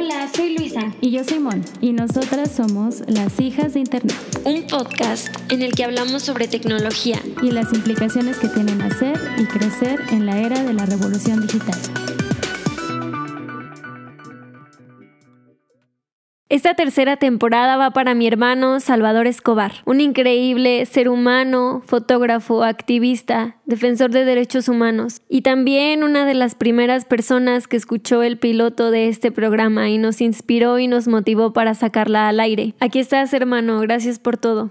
Hola, soy Luisa. Y yo soy Mon. Y nosotras somos las hijas de Internet. Un podcast en el que hablamos sobre tecnología. Y las implicaciones que tienen hacer y crecer en la era de la revolución digital. Esta tercera temporada va para mi hermano Salvador Escobar, un increíble ser humano, fotógrafo, activista, defensor de derechos humanos y también una de las primeras personas que escuchó el piloto de este programa y nos inspiró y nos motivó para sacarla al aire. Aquí estás hermano, gracias por todo.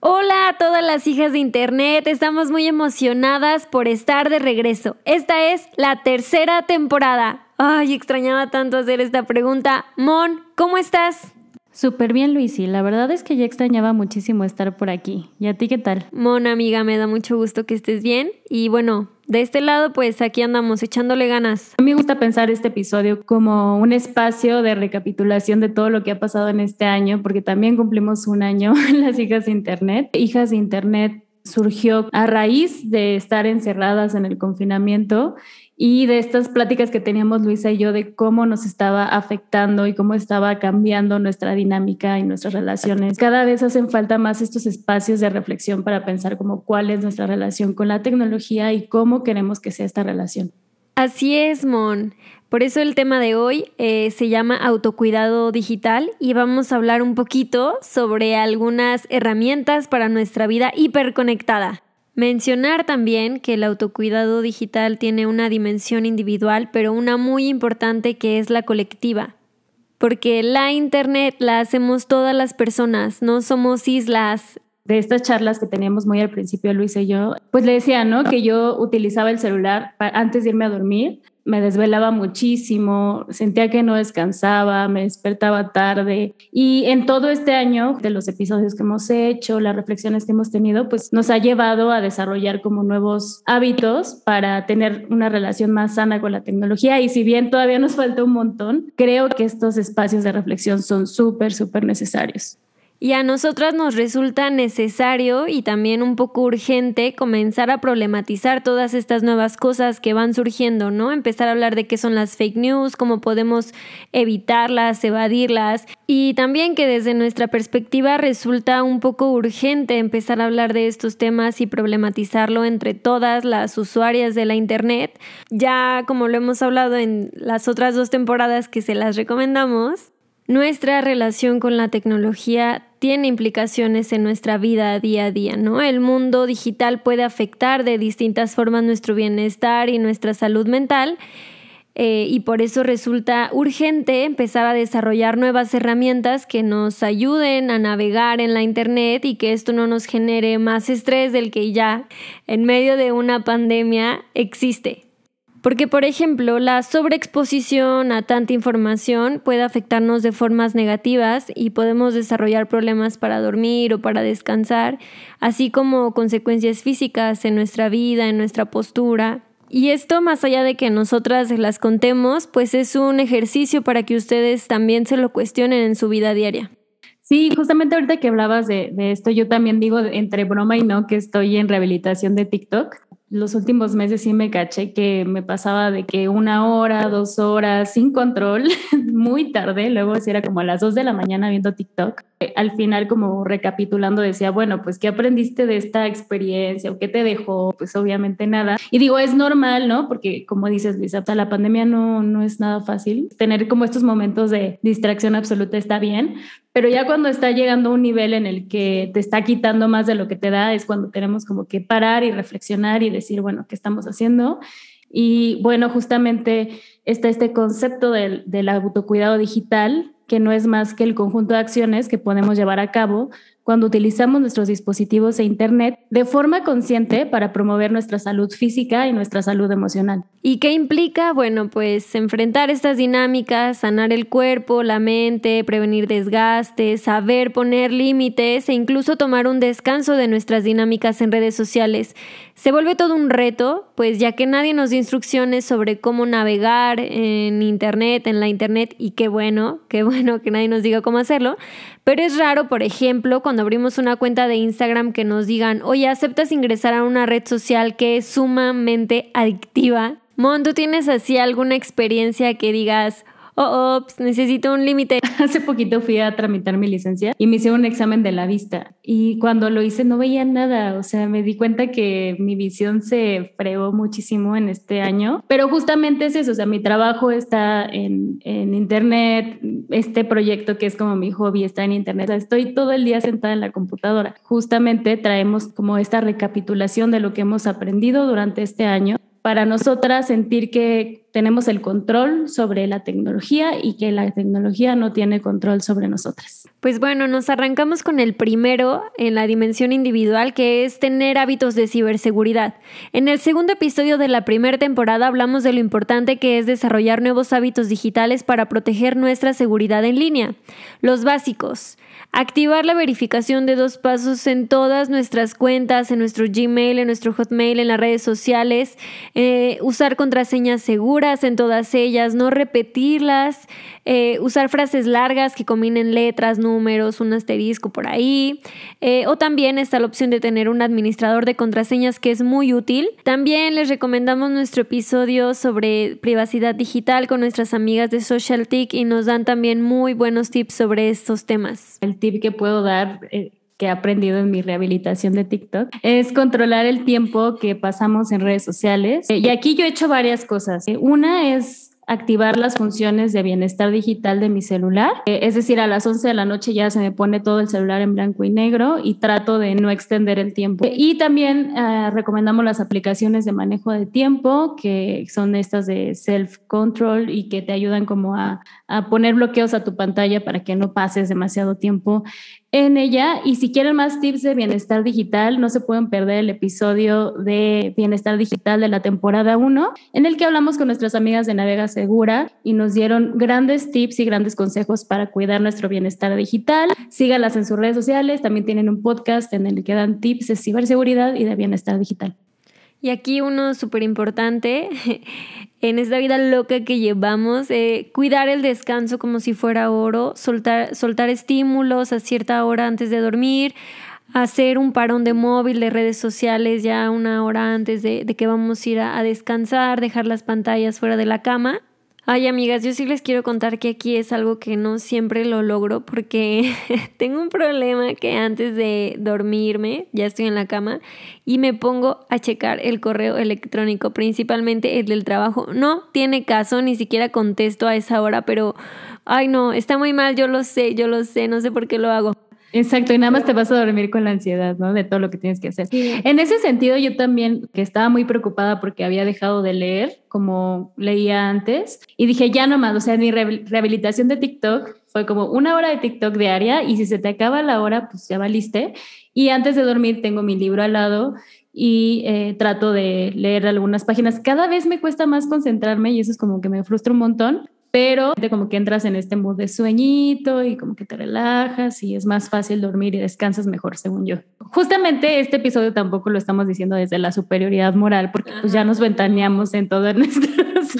Hola a todas las hijas de Internet, estamos muy emocionadas por estar de regreso. Esta es la tercera temporada. Ay, extrañaba tanto hacer esta pregunta. Mon, ¿cómo estás? Súper bien, Luisi. La verdad es que ya extrañaba muchísimo estar por aquí. ¿Y a ti qué tal? Mon, amiga, me da mucho gusto que estés bien. Y bueno, de este lado, pues aquí andamos echándole ganas. A mí me gusta pensar este episodio como un espacio de recapitulación de todo lo que ha pasado en este año, porque también cumplimos un año las hijas de Internet. Hijas de Internet surgió a raíz de estar encerradas en el confinamiento y de estas pláticas que teníamos Luisa y yo de cómo nos estaba afectando y cómo estaba cambiando nuestra dinámica y nuestras relaciones. Cada vez hacen falta más estos espacios de reflexión para pensar como cuál es nuestra relación con la tecnología y cómo queremos que sea esta relación. Así es, Mon. Por eso el tema de hoy eh, se llama autocuidado digital y vamos a hablar un poquito sobre algunas herramientas para nuestra vida hiperconectada. Mencionar también que el autocuidado digital tiene una dimensión individual, pero una muy importante que es la colectiva. Porque la Internet la hacemos todas las personas, no somos islas. De estas charlas que teníamos muy al principio, Luis y yo, pues le decía, ¿no? Que yo utilizaba el celular antes de irme a dormir me desvelaba muchísimo, sentía que no descansaba, me despertaba tarde y en todo este año de los episodios que hemos hecho, las reflexiones que hemos tenido, pues nos ha llevado a desarrollar como nuevos hábitos para tener una relación más sana con la tecnología y si bien todavía nos falta un montón, creo que estos espacios de reflexión son súper, súper necesarios. Y a nosotras nos resulta necesario y también un poco urgente comenzar a problematizar todas estas nuevas cosas que van surgiendo, ¿no? Empezar a hablar de qué son las fake news, cómo podemos evitarlas, evadirlas y también que desde nuestra perspectiva resulta un poco urgente empezar a hablar de estos temas y problematizarlo entre todas las usuarias de la Internet. Ya como lo hemos hablado en las otras dos temporadas que se las recomendamos, nuestra relación con la tecnología tiene implicaciones en nuestra vida día a día, ¿no? El mundo digital puede afectar de distintas formas nuestro bienestar y nuestra salud mental. Eh, y por eso resulta urgente empezar a desarrollar nuevas herramientas que nos ayuden a navegar en la Internet y que esto no nos genere más estrés del que ya en medio de una pandemia existe. Porque, por ejemplo, la sobreexposición a tanta información puede afectarnos de formas negativas y podemos desarrollar problemas para dormir o para descansar, así como consecuencias físicas en nuestra vida, en nuestra postura. Y esto, más allá de que nosotras las contemos, pues es un ejercicio para que ustedes también se lo cuestionen en su vida diaria. Sí, justamente ahorita que hablabas de, de, esto, yo también digo entre broma y no que estoy en rehabilitación de TikTok los últimos meses sí me caché que me pasaba de que una hora, dos horas sin control, muy tarde, luego era como a las dos de la mañana viendo TikTok. Al final como recapitulando decía, bueno, pues ¿qué aprendiste de esta experiencia o qué te dejó? Pues obviamente nada. Y digo, es normal, ¿no? Porque como dices, Luisa, la pandemia no, no es nada fácil. Tener como estos momentos de distracción absoluta está bien, pero ya cuando está llegando a un nivel en el que te está quitando más de lo que te da, es cuando tenemos como que parar y reflexionar y decir, bueno, ¿qué estamos haciendo? Y bueno, justamente está este concepto del, del autocuidado digital, que no es más que el conjunto de acciones que podemos llevar a cabo cuando utilizamos nuestros dispositivos e Internet de forma consciente para promover nuestra salud física y nuestra salud emocional. ¿Y qué implica? Bueno, pues enfrentar estas dinámicas, sanar el cuerpo, la mente, prevenir desgastes, saber poner límites e incluso tomar un descanso de nuestras dinámicas en redes sociales. Se vuelve todo un reto, pues ya que nadie nos da instrucciones sobre cómo navegar en Internet, en la Internet, y qué bueno, qué bueno que nadie nos diga cómo hacerlo, pero es raro, por ejemplo, cuando abrimos una cuenta de Instagram que nos digan, oye, ¿aceptas ingresar a una red social que es sumamente adictiva? Mon, ¿tú tienes así alguna experiencia que digas, oh, ops, necesito un límite. Hace poquito fui a tramitar mi licencia y me hicieron un examen de la vista y cuando lo hice no veía nada, o sea, me di cuenta que mi visión se fregó muchísimo en este año, pero justamente es eso, o sea, mi trabajo está en, en internet, este proyecto que es como mi hobby está en internet, estoy todo el día sentada en la computadora. Justamente traemos como esta recapitulación de lo que hemos aprendido durante este año para nosotras sentir que tenemos el control sobre la tecnología y que la tecnología no tiene control sobre nosotras. Pues bueno, nos arrancamos con el primero en la dimensión individual, que es tener hábitos de ciberseguridad. En el segundo episodio de la primera temporada hablamos de lo importante que es desarrollar nuevos hábitos digitales para proteger nuestra seguridad en línea. Los básicos. Activar la verificación de dos pasos en todas nuestras cuentas, en nuestro Gmail, en nuestro Hotmail, en las redes sociales. Eh, usar contraseñas seguras en todas ellas, no repetirlas. Eh, usar frases largas que combinen letras, números, un asterisco por ahí. Eh, o también está la opción de tener un administrador de contraseñas que es muy útil. También les recomendamos nuestro episodio sobre privacidad digital con nuestras amigas de SocialTIC y nos dan también muy buenos tips sobre estos temas tip que puedo dar eh, que he aprendido en mi rehabilitación de TikTok es controlar el tiempo que pasamos en redes sociales. Y aquí yo he hecho varias cosas. Eh, una es activar las funciones de bienestar digital de mi celular. Eh, es decir, a las 11 de la noche ya se me pone todo el celular en blanco y negro y trato de no extender el tiempo. Y también eh, recomendamos las aplicaciones de manejo de tiempo, que son estas de self-control y que te ayudan como a, a poner bloqueos a tu pantalla para que no pases demasiado tiempo en ella. Y si quieren más tips de bienestar digital, no se pueden perder el episodio de bienestar digital de la temporada 1, en el que hablamos con nuestras amigas de Navega Segura y nos dieron grandes tips y grandes consejos para cuidar nuestro bienestar digital. Sígalas en sus redes sociales, también tienen un podcast en el que dan tips de ciberseguridad y de bienestar digital. Y aquí uno súper importante en esta vida loca que llevamos, eh, cuidar el descanso como si fuera oro, soltar, soltar estímulos a cierta hora antes de dormir, hacer un parón de móvil, de redes sociales ya una hora antes de, que vamos a ir a descansar, dejar las pantallas fuera de la cama Ay, amigas, yo sí les quiero contar que aquí es algo que no siempre lo logro porque tengo un problema que antes de dormirme, ya estoy en la cama y me pongo a checar el correo electrónico, principalmente el del trabajo. No tiene caso, ni siquiera contesto a esa hora, pero ay no, está muy mal, yo lo sé, yo lo sé, no sé por qué lo hago. Exacto, y nada más te vas a dormir con la ansiedad, ¿no? De todo lo que tienes que hacer. En ese sentido, yo también, que estaba muy preocupada porque había dejado de leer, como leía antes, y dije, ya nomás, o sea, mi rehabilitación de TikTok fue como una hora de TikTok diaria, y si se te acaba la hora, pues ya valiste. Y antes de dormir tengo mi libro al lado y eh, trato de leer algunas páginas. Cada vez me cuesta más concentrarme y eso es como que me frustra un montón, pero como que entras en este mood de sueñito y como que te relajas y es más fácil dormir y descansas mejor, según yo. Justamente este episodio tampoco lo estamos diciendo desde la superioridad moral, porque pues ya nos ventaneamos en todas nuestras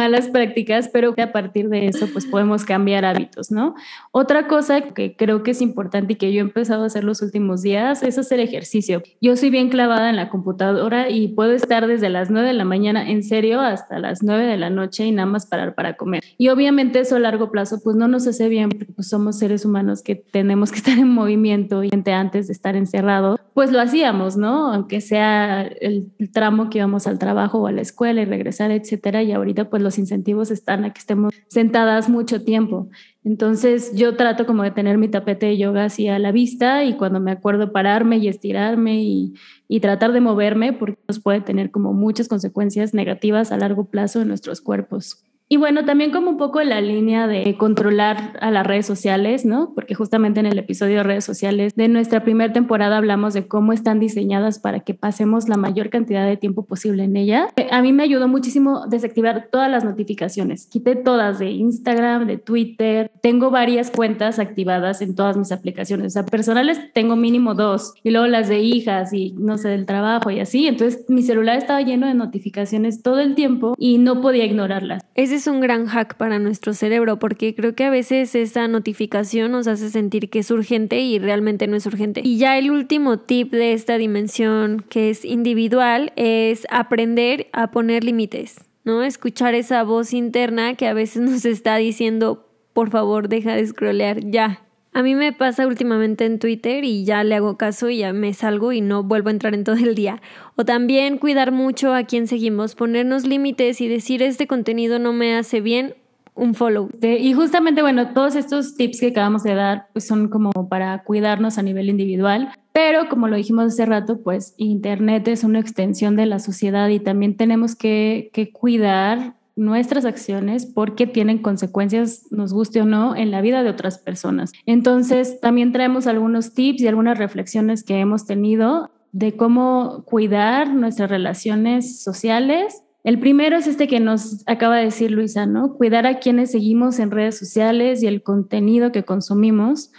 malas prácticas, pero que a partir de eso pues podemos cambiar hábitos, ¿no? Otra cosa que creo que es importante y que yo he empezado a hacer los últimos días es hacer ejercicio. Yo soy bien clavada en la computadora y puedo estar desde las 9 de la mañana en serio hasta las 9 de la noche y nada más parar para comer. Y obviamente eso a largo plazo pues no nos hace bien porque pues, somos seres humanos que tenemos que estar en movimiento y antes de estar encerrado, pues lo hacíamos, ¿no? Aunque sea el, tramo que íbamos al trabajo o a la escuela y regresar, etcétera. Y ahorita pues los incentivos están a que estemos sentadas mucho tiempo. Entonces yo trato como de tener mi tapete de yoga así a la vista y cuando me acuerdo pararme y estirarme y, y, tratar de moverme porque nos puede tener como muchas consecuencias negativas a largo plazo en nuestros cuerpos. Y bueno, también como un poco la línea de controlar a las redes sociales, ¿no? Porque justamente en el episodio de redes sociales de nuestra primera temporada hablamos de cómo están diseñadas para que pasemos la mayor cantidad de tiempo posible en ellas. A mí me ayudó muchísimo desactivar todas las notificaciones. Quité todas de Instagram, de Twitter. Tengo varias cuentas activadas en todas mis aplicaciones. O sea, personales tengo mínimo dos. Y luego las de hijas y no sé, del trabajo y así. Entonces mi celular estaba lleno de notificaciones todo el tiempo y no podía ignorarlas. Ese es un gran hack para nuestro cerebro porque creo que a veces esa notificación nos hace sentir que es urgente y realmente no es urgente. Y ya el último tip de esta dimensión que es individual es aprender a poner límites. ¿no? Escuchar esa voz interna que a veces nos está diciendo, por favor, deja de scrollear ya. A mí me pasa últimamente en Twitter y ya le hago caso y ya me salgo y no vuelvo a entrar en todo el día. O también cuidar mucho a quien seguimos, ponernos límites y decir este contenido no me hace bien, un follow. Y justamente, bueno, todos estos tips que acabamos de dar pues son como para cuidarnos a nivel individual, pero como lo dijimos hace rato, pues Internet es una extensión de la sociedad y también tenemos que cuidar nuestras acciones porque tienen consecuencias, nos guste o no, en la vida de otras personas. Entonces, también traemos algunos tips y algunas reflexiones que hemos tenido de cómo cuidar nuestras relaciones sociales el primero es este que nos acaba de decir Luisa, ¿no? Cuidar a quienes seguimos en redes sociales y el contenido que consumimos,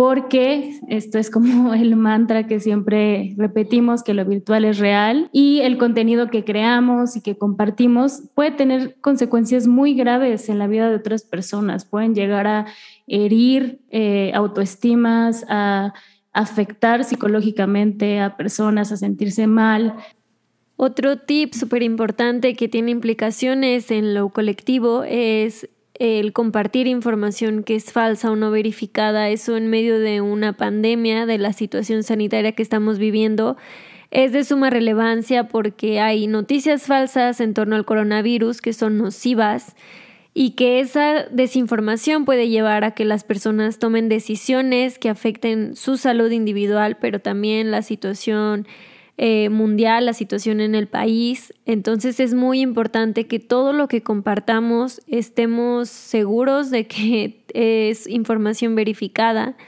porque esto es como el mantra que siempre repetimos, que lo virtual es real y el contenido que creamos y que compartimos puede tener consecuencias muy graves en la vida de otras personas, pueden llegar a herir eh, autoestimas, a afectar psicológicamente a personas, a sentirse mal. Otro tip súper importante que tiene implicaciones en lo colectivo es el compartir información que es falsa o no verificada, eso en medio de una pandemia, de la situación sanitaria que estamos viviendo, es de suma relevancia porque hay noticias falsas en torno al coronavirus que son nocivas y que esa desinformación puede llevar a que las personas tomen decisiones que afecten su salud individual, pero también la situación eh, mundial, la situación en el país. Entonces es muy importante que todo lo que compartamos estemos seguros de que es información verificada.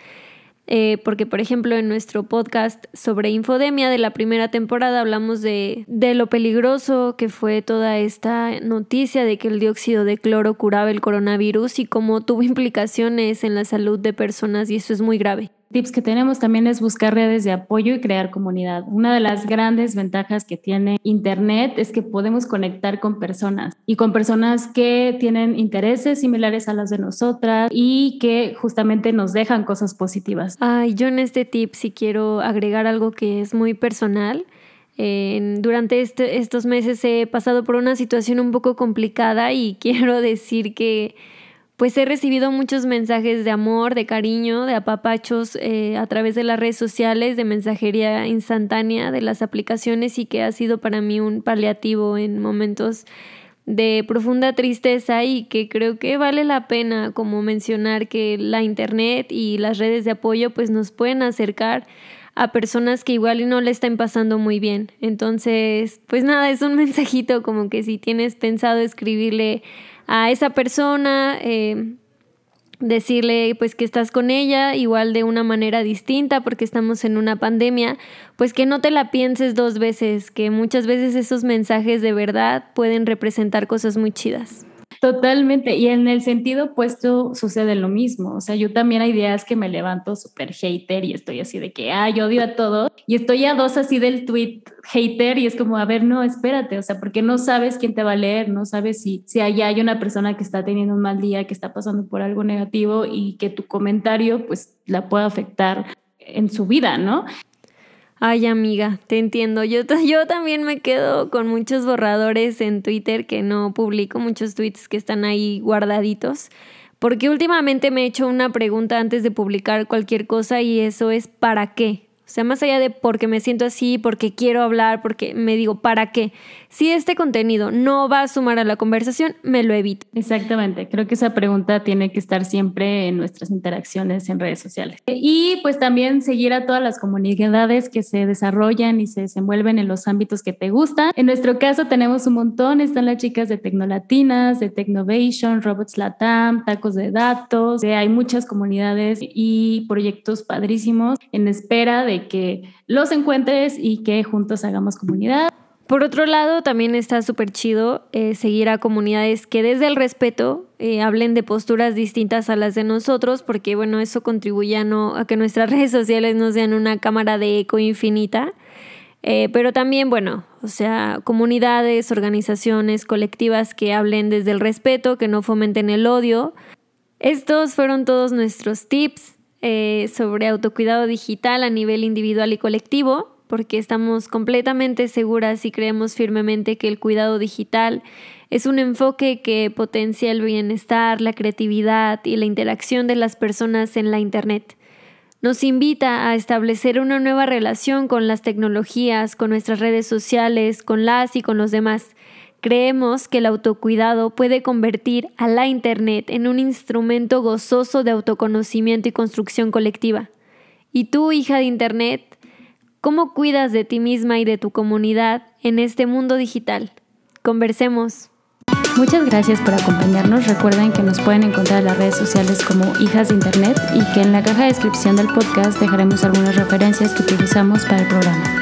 Eh, porque, por ejemplo, en nuestro podcast sobre infodemia de la primera temporada hablamos de, de lo peligroso que fue toda esta noticia de que el dióxido de cloro curaba el coronavirus y cómo tuvo implicaciones en la salud de personas y eso es muy grave tips que tenemos también es buscar redes de apoyo y crear comunidad. Una de las grandes ventajas que tiene Internet es que podemos conectar con personas y con personas que tienen intereses similares a las de nosotras y que justamente nos dejan cosas positivas. Ay, yo en este tip sí quiero agregar algo que es muy personal. durante este, estos meses he pasado por una situación un poco complicada y quiero decir que pues he recibido muchos mensajes de amor, de cariño, de apapachos eh, a través de las redes sociales, de mensajería instantánea de las aplicaciones y que ha sido para mí un paliativo en momentos de profunda tristeza y que creo que vale la pena como mencionar que la internet y las redes de apoyo pues nos pueden acercar a personas que igual no le están pasando muy bien. Entonces, pues nada, es un mensajito como que si tienes pensado escribirle a esa persona, eh, decirle pues que estás con ella igual de una manera distinta porque estamos en una pandemia, pues que no te la pienses dos veces, que muchas veces esos mensajes de verdad pueden representar cosas muy chidas. Totalmente. Y en el sentido opuesto sucede lo mismo. O sea, yo también hay días que me levanto súper hater y estoy así de que, ah, yo odio a todo. Y estoy a dos así del tweet hater y es como, a ver, no, espérate. O sea, porque no sabes quién te va a leer, no sabes si, si allá hay una persona que está teniendo un mal día, que está pasando por algo negativo y que tu comentario pues la pueda afectar en su vida, ¿no? Ay, amiga, te entiendo. Yo, también me quedo con muchos borradores en Twitter que no publico, muchos tweets que están ahí guardaditos. Porque últimamente me he hecho una pregunta antes de publicar cualquier cosa y eso es ¿para qué? O sea, más allá de porque me siento así, porque quiero hablar, porque me digo, ¿para qué? Si este contenido no va a sumar a la conversación, me lo evito. Exactamente. Creo que esa pregunta tiene que estar siempre en nuestras interacciones en redes sociales. Y pues también seguir a todas las comunidades que se desarrollan y se desenvuelven en los ámbitos que te gustan. En nuestro caso tenemos un montón. Están las chicas de Tecnolatinas, de Technovation, Robots Latam, Tacos de Datos. Hay muchas comunidades y proyectos padrísimos en espera de que los encuentres y que juntos hagamos comunidad. Por otro lado, también está súper chido eh, seguir a comunidades que desde el respeto eh, hablen de posturas distintas a las de nosotros, porque bueno, eso contribuye a, no, a que nuestras redes sociales no sean una cámara de eco infinita. Eh, pero también, bueno, o sea, comunidades, organizaciones, colectivas que hablen desde el respeto, que no fomenten el odio. Estos fueron todos nuestros tips sobre autocuidado digital a nivel individual y colectivo. Porque estamos completamente seguras y creemos firmemente que el cuidado digital es un enfoque que potencia el bienestar, la creatividad y la interacción de las personas en la Internet. Nos invita a establecer una nueva relación con las tecnologías, con nuestras redes sociales, con las y con los demás. Creemos que el autocuidado puede convertir a la Internet en un instrumento gozoso de autoconocimiento y construcción colectiva. ¿Y tú, hija de Internet, cómo cuidas de ti misma y de tu comunidad en este mundo digital? Conversemos. Muchas gracias por acompañarnos. Recuerden que nos pueden encontrar en las redes sociales como Hijas de Internet y que en la caja de descripción del podcast dejaremos algunas referencias que utilizamos para el programa.